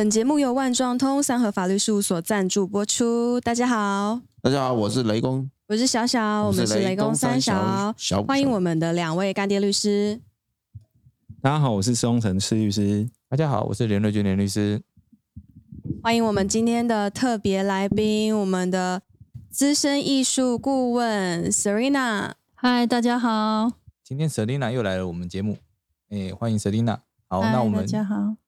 本节目由万状通三和法律事务所赞助播出。大家好，大家好，我是雷公，我是小小，我们是雷公三小，小欢迎我们的两位干爹律师。大家好，我是施荣成施律师。大家好，我是连瑞君连律师。欢迎我们今天的特别来宾，我们的资深艺术顾问 Serena。嗨，大家好。今天 Serena 又来了我们节目，哎，欢迎 Serena。好，那我们大家好。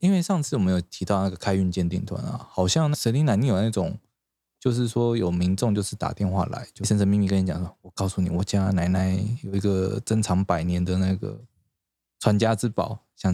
因为上次我们有提到那个开运鉴定团啊，好像 Selina 你有那种，就是说有民众就是打电话来，就神神秘秘跟你讲说，我告诉你，我家奶奶有一个珍藏百年的那个传家之宝，想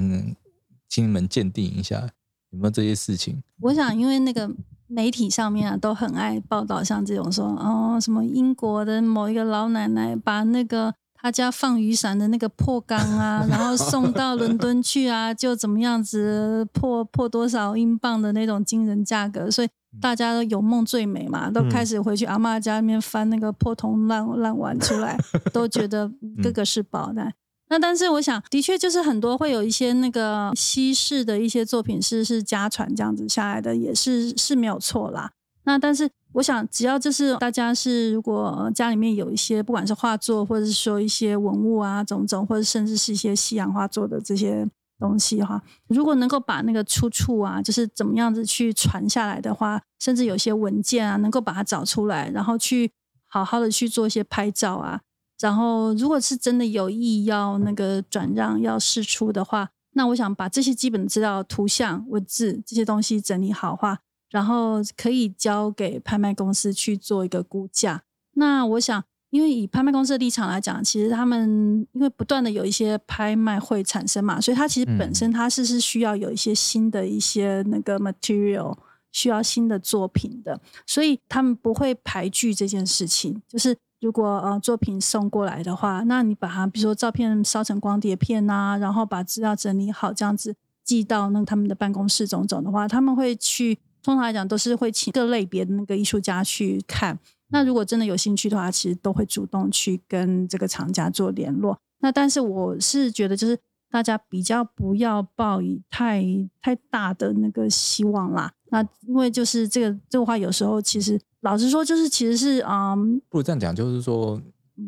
请你们鉴定一下，有没有这些事情？我想，因为那个媒体上面啊，都很爱报道像这种说，哦，什么英国的某一个老奶奶把那个。他家放雨伞的那个破缸啊，然后送到伦敦去啊，就怎么样子破破多少英镑的那种惊人价格，所以大家都有梦最美嘛，都开始回去阿妈家里面翻那个破铜烂烂碗出来，都觉得个个是宝的。那但是我想，的确就是很多会有一些那个西式的一些作品是是家传这样子下来的，也是是没有错啦。那但是，我想只要就是大家是，如果家里面有一些不管是画作，或者是说一些文物啊，种种，或者甚至是一些西洋画作的这些东西哈，如果能够把那个出处啊，就是怎么样子去传下来的话，甚至有些文件啊，能够把它找出来，然后去好好的去做一些拍照啊，然后如果是真的有意要那个转让要释出的话，那我想把这些基本资料、图像、文字这些东西整理好话。然后可以交给拍卖公司去做一个估价。那我想，因为以拍卖公司的立场来讲，其实他们因为不断的有一些拍卖会产生嘛，所以它其实本身它是是需要有一些新的一些那个 material，需要新的作品的，所以他们不会排拒这件事情。就是如果呃作品送过来的话，那你把它比如说照片烧成光碟片啊，然后把资料整理好，这样子寄到那他们的办公室种种的话，他们会去。通常来讲，都是会请各类别的那个艺术家去看。那如果真的有兴趣的话，其实都会主动去跟这个厂家做联络。那但是我是觉得，就是大家比较不要抱以太太大的那个希望啦。那因为就是这个这个话，有时候其实老实说，就是其实是嗯，不如这样讲，就是说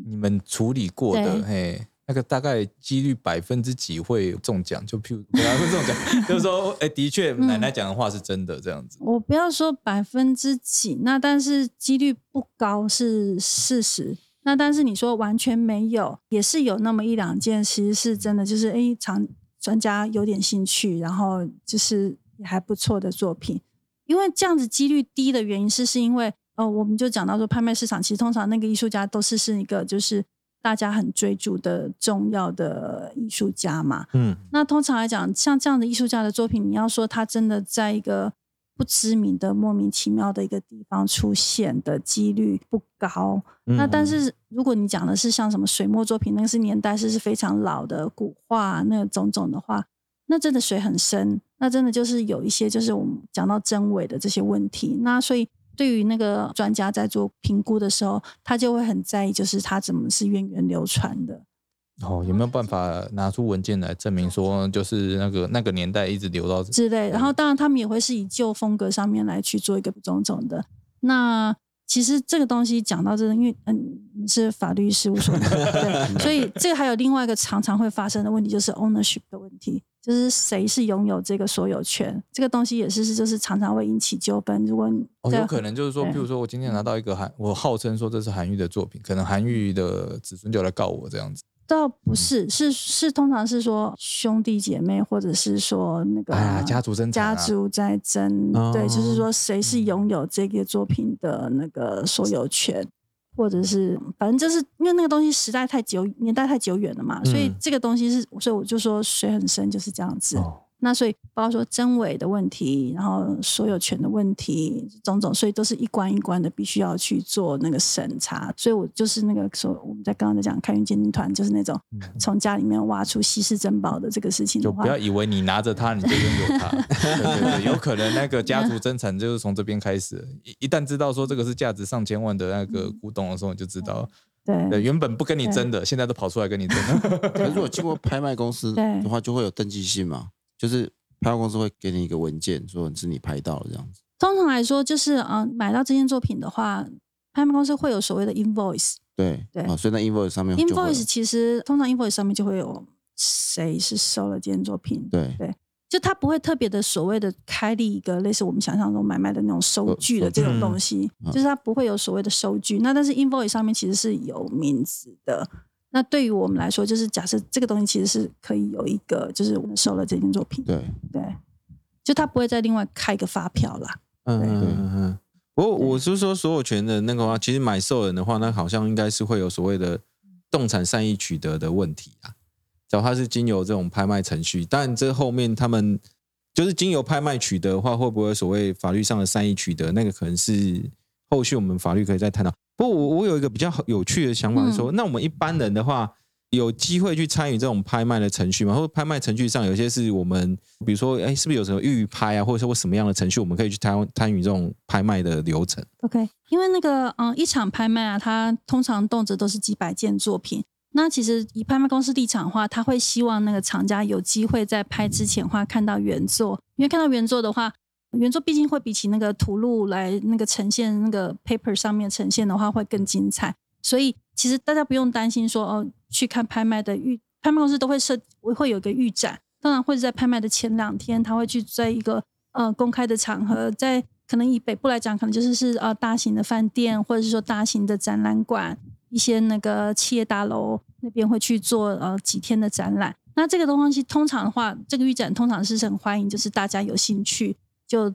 你们处理过的，嘿。那个大概几率百分之几会中奖？就譬如不要说中奖，就是说，哎，的确奶奶讲的话是真的这样子。我不要说百分之几，那但是几率不高是事实。那但是你说完全没有，也是有那么一两件，其实是真的，就是哎，常专家有点兴趣，然后就是也还不错的作品。因为这样子几率低的原因是，是因为哦，我们就讲到说，拍卖市场其实通常那个艺术家都是是一个就是。大家很追逐的重要的艺术家嘛，嗯，那通常来讲，像这样的艺术家的作品，你要说他真的在一个不知名的、莫名其妙的一个地方出现的几率不高。那但是如果你讲的是像什么水墨作品，那个是年代是是非常老的古画那种种的话，那真的水很深，那真的就是有一些就是我们讲到真伪的这些问题。那所以。对于那个专家在做评估的时候，他就会很在意，就是他怎么是源远流传的。哦，有没有办法拿出文件来证明说，就是那个那个年代一直留到之类？然后当然他们也会是以旧风格上面来去做一个种种的。那其实这个东西讲到这，因为嗯是法律事务所，对，所以这个还有另外一个常常会发生的问题，就是 ownership 的问题。就是谁是拥有这个所有权，这个东西也是是就是常常会引起纠纷。如果哦，有可能就是说，比如说我今天拿到一个韩，我号称说这是韩愈的作品，可能韩愈的子孙就来告我这样子。倒不是，是是通常是说兄弟姐妹，或者是说那个哎家族争家族在争，对，就是说谁是拥有这个作品的那个所有权。或者是，反正就是因为那个东西时代太久，年代太久远了嘛，所以这个东西是，所以我就说水很深，就是这样子。那所以包括说真伪的问题，然后所有权的问题，种种，所以都是一关一关的，必须要去做那个审查。所以我就是那个说，我们在刚刚在讲开运鉴定团，就是那种从家里面挖出稀世珍宝的这个事情。就不要以为你拿着它你就拥有它，对对对，有可能那个家族真产就是从这边开始。一一旦知道说这个是价值上千万的那个古董的时候，你就知道，对，原本不跟你争的，现在都跑出来跟你争。可是如果经过拍卖公司的话，就会有登记信嘛。就是拍卖公司会给你一个文件，说是你拍到了这样子。通常来说，就是呃，买到这件作品的话，拍卖公司会有所谓的 invoice。对对哦，所以那 invoice 上面 invoice 其实通常 invoice 上面就会有谁是收了这件作品，对对，就他不会特别的所谓的开立一个类似我们想象中买卖的那种收据的这种东西，嗯就是它不会有所谓的收据。那但是 invoice 上面其实是有名字的。那对于我们来说，就是假设这个东西其实是可以有一个，就是我们收了这件作品，对对，就他不会再另外开一个发票啦。嗯嗯嗯嗯。不过我是说所有权的那个话，其实买受人的话，那好像应该是会有所谓的动产善意取得的问题啊。只要它是经由这种拍卖程序，但这后面他们就是经由拍卖取得的话，会不会所谓法律上的善意取得？那个可能是后续我们法律可以再探讨。不过我我有一个比较有趣的想法是说，那我们一般人的话，有机会去参与这种拍卖的程序吗？或者拍卖程序上有些是我们，比如说，哎，是不是有什么预拍啊，或者说什么样的程序，我们可以去参参与这种拍卖的流程？OK，因为那个嗯，一场拍卖啊，它通常动辄都是几百件作品。那其实以拍卖公司立场的话，他会希望那个厂家有机会在拍之前的话看到原作，因为看到原作的话，原作毕竟会比起那个图录来那个呈现那个 paper 上面呈现的话会更精彩。所以其实大家不用担心说哦，去看拍卖的预拍卖公司都会设会有一个预展，当然会在拍卖的前两天，他会去在一个呃公开的场合，在可能以北部来讲，可能就是是呃大型的饭店，或者是说大型的展览馆，一些那个企业大楼那边会去做呃几天的展览。那这个东西通常的话，这个预展通常是很欢迎，就是大家有兴趣就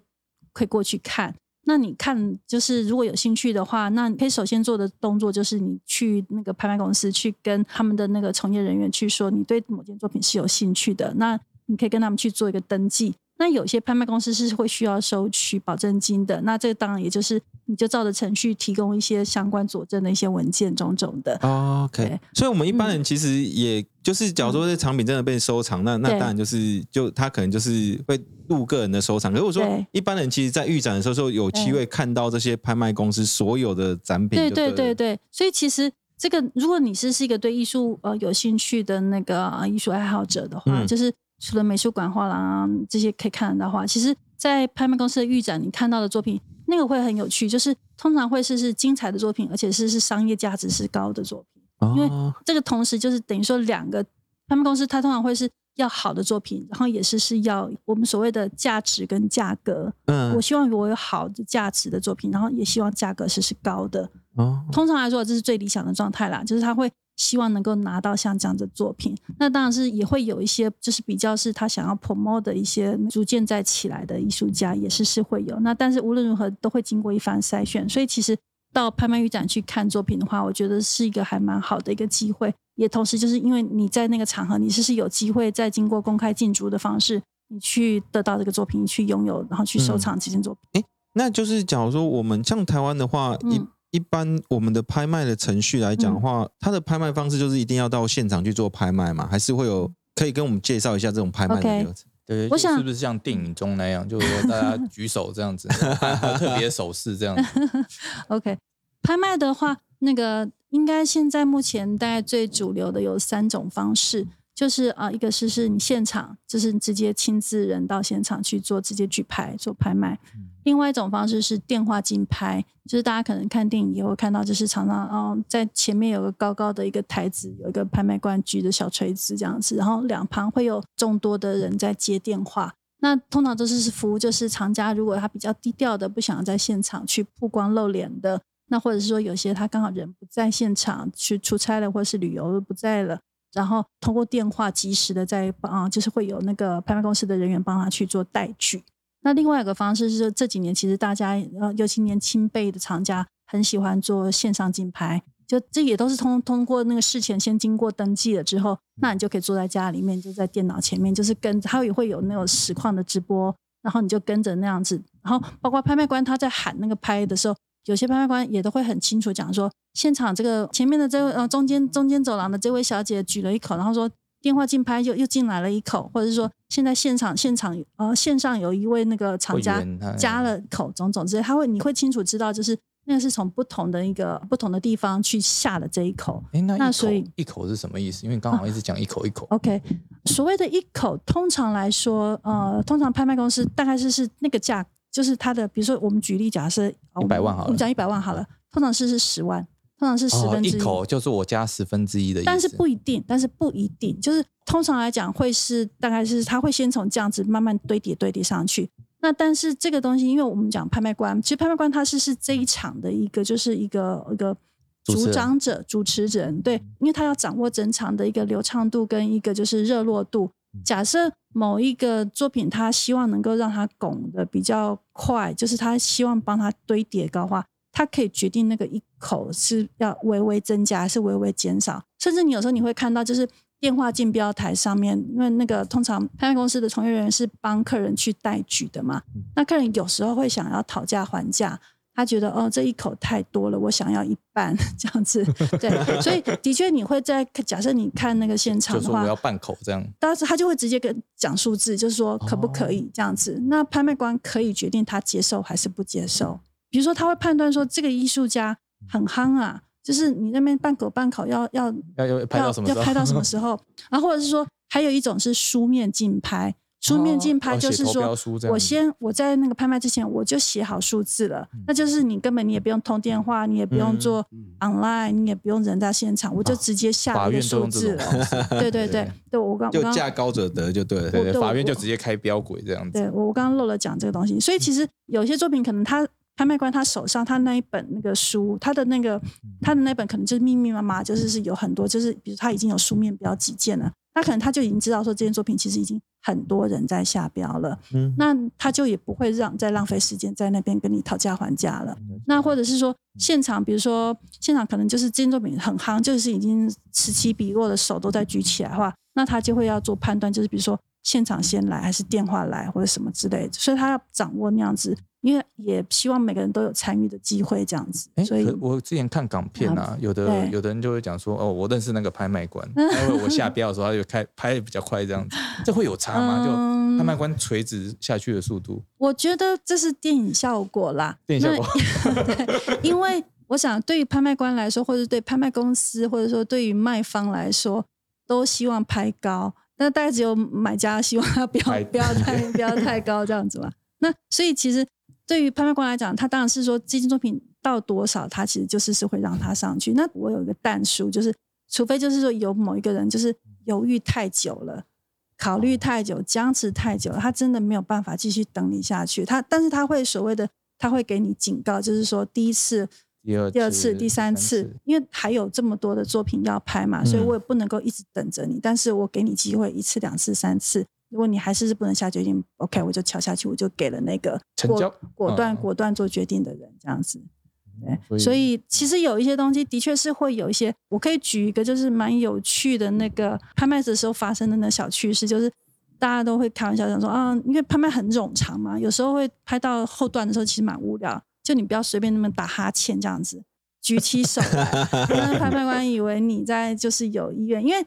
可以过去看。那你看，就是如果有兴趣的话，那你可以首先做的动作就是你去那个拍卖公司去跟他们的那个从业人员去说，你对某件作品是有兴趣的，那你可以跟他们去做一个登记。那有些拍卖公司是会需要收取保证金的，那这个当然也就是你就照着程序提供一些相关佐证的一些文件种种的。哦 OK，所以我们一般人其实也就是，假如说这藏品真的被收藏，那那当然就是就他可能就是会入个人的收藏。可是我说一般人其实，在预展的时候，就有机会看到这些拍卖公司所有的展品对对对对对，所以其实这个，如果你是是一个对艺术呃有兴趣的那个、呃艺术爱好者的话，嗯。就是除了美术馆、画廊啊这些可以看得到画，其实，在拍卖公司的预展，你看到的作品那个会很有趣，就是通常会是是精彩的作品，而且是是商业价值是高的作品。因为哦这个同时就是等于说两个拍卖公司，它通常会是要好的作品，然后也是是要我们所谓的价值跟价格。嗯我希望我有好的价值的作品，然后也希望价格是是高的。哦通常来说，这是最理想的状态啦，就是他会希望能够拿到像这样的作品。那当然是也会有一些，就是比较是他想要 promote 的一些逐渐在起来的艺术家，也是是会有。那但是无论如何都会经过一番筛选，所以其实到拍卖预展去看作品的话，我觉得是一个还蛮好的一个机会。也同时就是因为你在那个场合，你是是有机会再经过公开竞逐的方式，你去得到这个作品，你去拥有，然后去收藏这件作品。那就是假如说我们像台湾的话，一嗯一般我们的拍卖的程序来讲的话，它的拍卖方式就是一定要到现场去做拍卖嘛，还是会有可以跟我们介绍一下这种拍卖的流程？对，我想是不是像电影中那样，就是说大家举手这样子，特别手势这样子？OK，拍卖的话，那个应该现在目前大概最主流的有三种方式，就是啊、呃一个是是你现场，就是你直接亲自人到现场去做直接举牌做拍卖；另外一种方式是电话竞拍，就是大家可能看电影也会看到，就是常常哦在前面有个高高的一个台子，有一个拍卖官举着小锤子这样子，然后两旁会有众多的人在接电话。那通常都是服务，就是藏家如果他比较低调的，不想在现场去曝光露脸的，那或者是说有些他刚好人不在现场，去出差了或者是旅游不在了，然后通过电话及时的在啊，就是会有那个拍卖公司的人员帮他去做代举。那另外一个方式是说，这几年其实大家呃，尤其年轻辈的厂家很喜欢做线上竞拍，就这也都是通通过那个事前先经过登记了之后，那你就可以坐在家里面，就在电脑前面，就是跟他也会有那种实况的直播，然后你就跟着那样子，然后包括拍卖官他在喊那个拍的时候，有些拍卖官也都会很清楚讲说，现场这个前面的这位呃中间中间走廊的这位小姐举了一口，然后说电话竞拍又又进来了一口，或者是说现在现场现场呃线上有一位那个厂家加了口种种之类，他会你会清楚知道就是。那个是从不同的一个不同的地方去下的这一口，哎，那那所以一口是什么意思？因为刚好一直讲一口一口，OK，所谓的一口，通常来说，呃，通常拍卖公司大概是是那个价，就是它的，比如说我们举例，假设一百万好了。我们讲一百万好了，通常是是十万，通常是十哦分之一口就是我加十分之一的意思，但是不一定，但是不一定，就是通常来讲会是大概是它会先从这样子慢慢堆叠堆叠上去。那但是这个东西，因为我们讲拍卖官，其实拍卖官他是是这一场的一个就是一个一个主张者、主持人，对，因为他要掌握整场的一个流畅度跟一个就是热络度。假设某一个作品，他希望能够让它拱的比较快，就是他希望帮他堆叠高化，他可以决定那个一口是要微微增加还是微微减少，甚至你有时候你会看到，就是电话竞标台上面，因为那个通常拍卖公司的从业人员是帮客人去代举的嘛，那客人有时候会想要讨价还价。他觉得哦，这一口太多了，我想要一半 这样子，对，所以的确你会在假设你看那个现场的话我，要半口这样，当时他就会直接跟讲数字，就是说可不可以这样子。那拍卖官可以决定他接受还是不接受。比如说，他会判断说这个艺术家很夯啊，就是你那边半狗半口要要要要拍到什么？要拍到什么时候？然后或者是说，还有一种是书面竞拍。书面竞拍哦就是说我先我在那个拍卖之前我就写好数字了，那就是你根本你也不用通电话，你也不用嗯做 online，你也不用人在现场，我就直接下数字了。对对对，对我刚我就刚价高者得就对了。对对，法院就直接开标轨这样子。对我我刚刚漏了讲这个东西，所以其实有些作品可能他拍卖官他手上他那一本那个书，他的那个他的那本可能就是密密麻麻，就是是有很多，就是比如他已经有书面标几件了，那可能他就已经知道说这件作品其实已经很多人在下标了，嗯那他就也不会让再浪费时间在那边跟你讨价还价了。那或者是说现场，比如说现场可能就是这件作品很夯，就是已经此起彼落的手都在举起来的话，那他就会要做判断，就是比如说现场先来还是电话来或者什么之类的，所以他要掌握那样子，因为也希望每个人都有参与的机会，这样子。哎，所以可我之前看港片啊，有的有的人就会讲说，哦，我认识那个拍卖官，因为我下标的时候他就开拍的比较快，这样子，这会有差吗？就嗯拍卖官垂直下去的速度，我觉得这是电影效果啦，电影效果那 对，因为我想对于拍卖官来说，或者对拍卖公司，或者说对于卖方来说，都希望拍高。那大概只有买家希望它不要不要太 不要太高这样子嘛。那所以其实对于拍卖官来讲，他当然是说基金作品到多少，他其实就是是会让它上去。那我有一个淡数，就是除非就是说有某一个人就是犹豫太久了。考虑太久，僵持太久了，他真的没有办法继续等你下去。他，但是他会所谓的，他会给你警告，就是说第一次、第二第二次、第三次，因为还有这么多的作品要拍嘛，所以嗯我也不能够一直等着你。但是我给你机会一次、两次、三次，如果你还是不能下决定，OK，我就敲下去，我就给了那个成交果果断、嗯果断做决定的人，这样子。对，所以所以其实有一些东西的确是会有一些，我可以举一个就是蛮有趣的那个拍卖的时候发生的那小趣事，就是大家都会开玩笑讲说啊，因为拍卖很冗长嘛，有时候会拍到后段的时候其实蛮无聊，就你不要随便那么打哈欠这样子。举起手来，让拍卖官以为你在就是有意愿，因为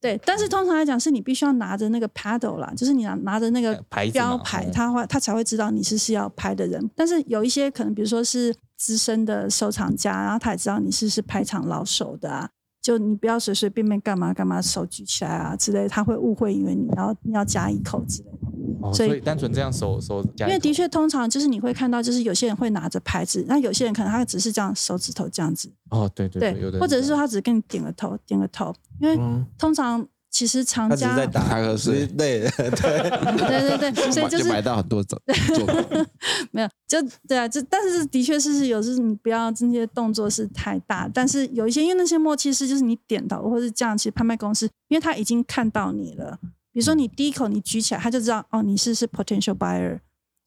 对，但是通常来讲是你必须要拿着那个 paddle 啦，就是你拿拿着那个标牌，嗯他会他才会知道你是是要拍的人。但是有一些可能，比如说是资深的收藏家，然后他也知道你是是拍场老手的啊，就你不要随随便便干嘛干嘛手举起来啊之类，他会误会以为你要你要加一口之类的。哦，所以单纯这样手手加，因为的确，通常就是你会看到，就是有些人会拿着牌子，那有些人可能他只是这样手指头这样子，哦，对对有的或者是说他只是跟你点个头，点个头，因为嗯通常其实藏家他只是在打打瞌睡之类的，对，对对对，所以就就是买到很多作作品，没有，就对啊，就但是的确是是有，就是你不要这些动作是太大，但是有一些因为那些默契是就是你点头或是这样，其实拍卖公司因为他已经看到你了，比如说你第一口你举起来，他就知道哦你是是 potential buyer，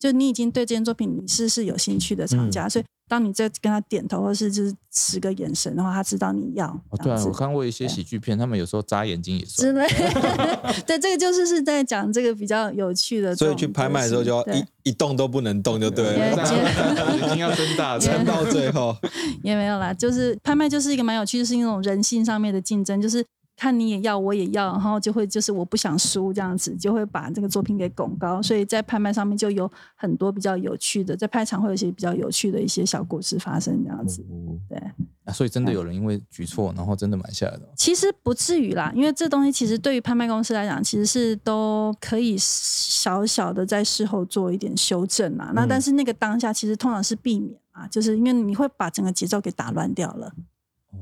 就你已经对这件作品你是是有兴趣的厂家，所以当你在跟他点头或是就是使个眼神的话，他知道你要哦，对啊，我看过一些喜剧片，他们有时候眨眼睛也是之。类，对，这个就是是在讲这个比较有趣的，所以去拍卖的时候就要一一动都不能动就对也了，也眼睛要睁大，撑到最后。也没有啦，就是拍卖就是一个蛮有趣，就是那种人性上面的竞争，就是看你也要，我也要，然后就会就是我不想输这样子，就会把这个作品给拱高，所以在拍卖上面就有很多比较有趣的，在拍场会有一些比较有趣的一些小故事发生这样子。对，啊所以真的有人因为举措，然后真的买下来的。其实不至于啦，因为这东西其实对于拍卖公司来讲，其实是都可以小小的在事后做一点修正啊。那但是那个当下其实通常是避免啊，就是因为你会把整个节奏给打乱掉了，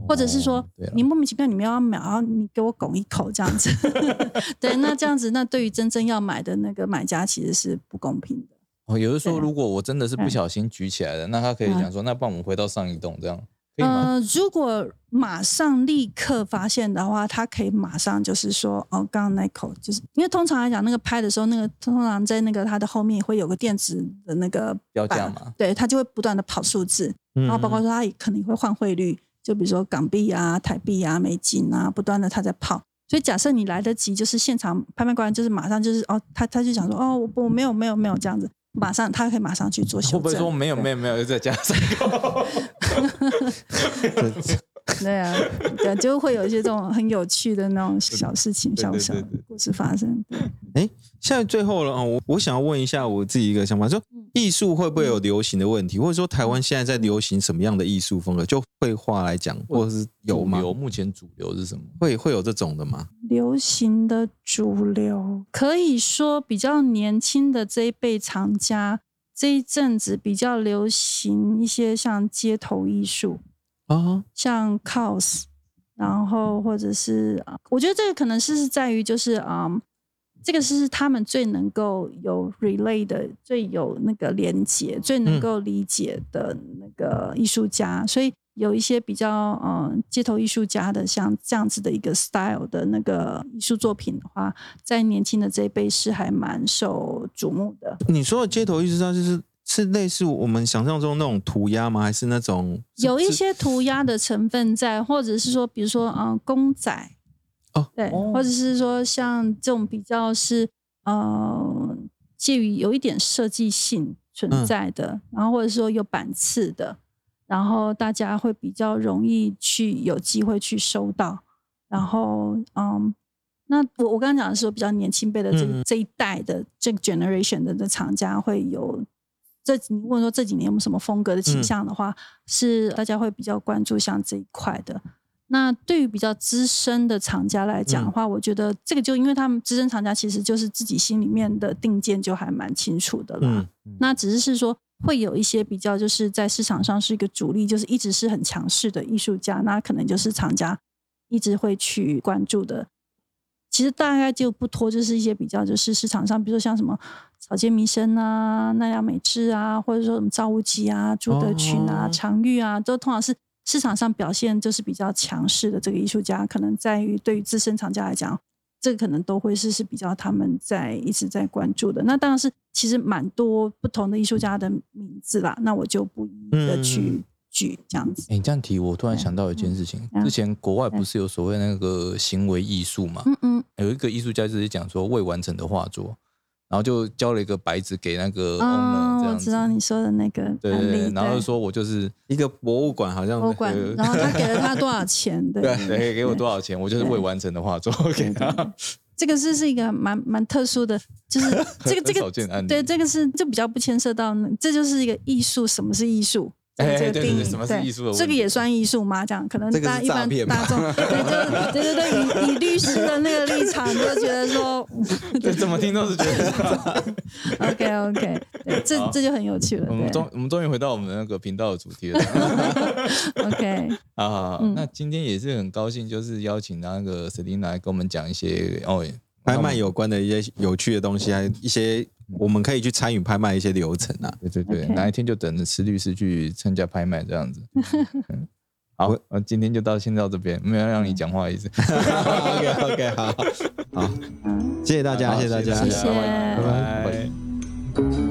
或者是说你莫名其妙你们要买，然后你给我拱一口这样子，对，那这样子那对于真正要买的那个买家其实是不公平的。哦，有的说，对。如果我真的是不嗯。小心举起来的，那他可以讲说，那帮我们回到上一栋这样，可以吗？呃，如果马上立刻发现的话，他可以马上就是说，哦，刚刚那口就是因为通常来讲，那个拍的时候，那个通常在那个它的后面会有个电子的那个板标价嘛。对，它就会不断的跑数字，嗯然后包括说它也可能会换汇率，就比如说港币啊、台币啊、美金啊，不断的它在泡。所以假设你来得及，就是现场拍卖官就是马上就是哦，他他就想说哦，我我没有没有没有这样子，马上他可以马上去做修正。会不会说没有没有没有，又再加？对啊，对，就会有一些这种很有趣的那种小事情、小小故事发生。对，现在最后了啊，我我想要问一下我自己一个想法，就嗯艺术会不会有流行的问题，或者说台湾现在在流行什么样的艺术风格？就绘画来讲，或者是有吗主？流目前主流是什么？会会有这种的吗？流行的主流可以说比较年轻的这一辈藏家，这一阵子比较流行一些像街头艺术，啊，像 cos，然后或者是啊，我觉得这个可能是是在于就是啊、嗯这个是他们最能够有 relay 的、最有那个连接、最能嗯够理解的那个艺术家，所以有一些比较嗯街头艺术家的像这样子的一个 style 的那个艺术作品的话，在年轻的这一辈是还蛮受瞩目的。你说的街头艺术家就是是类似我们想象中那种涂鸦吗？还是那种有一些涂鸦的成分在，或者是说，比如说，嗯、公仔，哦对，哦或者是说像这种比较是呃介于有一点设计性存嗯在的，然后或者说有版次的，然后大家会比较容易去有机会去收到，然后嗯。那我我刚刚讲的是说比较年轻辈的这、这一代的这个 generation 的的厂家会有这你问说这几年有没有什么风格的倾嗯向的话，是大家会比较关注像这一块的。那对于比较资深的厂家来讲的话，我觉得这个就因为他们资深厂家其实就是自己心里面的定见就还蛮清楚的啦。嗯那只是是说会有一些比较就是在市场上是一个主力，就是一直是很强势的艺术家，那可能就是厂家一直会去关注的。其实大概就不脱就是一些比较就是市场上，比如说像什么草间弥生啊、奈良美智啊，或者说什么赵无极啊、朱德群啊、哦常玉啊，都通常是市场上表现就是比较强势的这个艺术家，可能在于对于资深藏家来讲，这个可能都会是是比较他们在一直在关注的。那当然是其实蛮多不同的艺术家的名字啦，那我就不一一的嗯去举这样子。哎、你这样提，我突然想到一件事情，嗯之前国外不是有所谓那个行为艺术嘛？嗯嗯，有一个艺术家就是讲说未完成的画作，然后就交了一个白纸给那个 owner 哦。我知道你说的那个对然后就说我就是一个博物馆好像博物馆呃，然后他给了他多少钱？对对对给我多少钱，我就是未完成的画作给他。这个是是一个蛮蛮特殊的，就是 这个这个对，这个是就比较不牵涉到，这就是一个艺术，什么是艺术？这个哎这个定义，对什么是艺术这个也算艺术吗？这样可能是大家一般大众，对，就是对对对，以以律师的那个立场，就觉得说 对，怎么听都是觉得。，OK OK，对，这这就很有趣了，我们对终我们终于回到我们的那个频道的主题了。OK，好好好，嗯那今天也是很高兴，就是邀请那个 Selina 来跟我们讲一些哦，拍卖有关的一些有趣的东西，还有一些我们可以去参与拍卖一些流程啊。对对对哪一天就等着吃律师去参加拍卖这样子。嗯好，那，今天就到先到这边，没有让你讲话的意思。OK OK，好好，嗯，谢谢大家，谢谢大家，谢谢拜拜。拜拜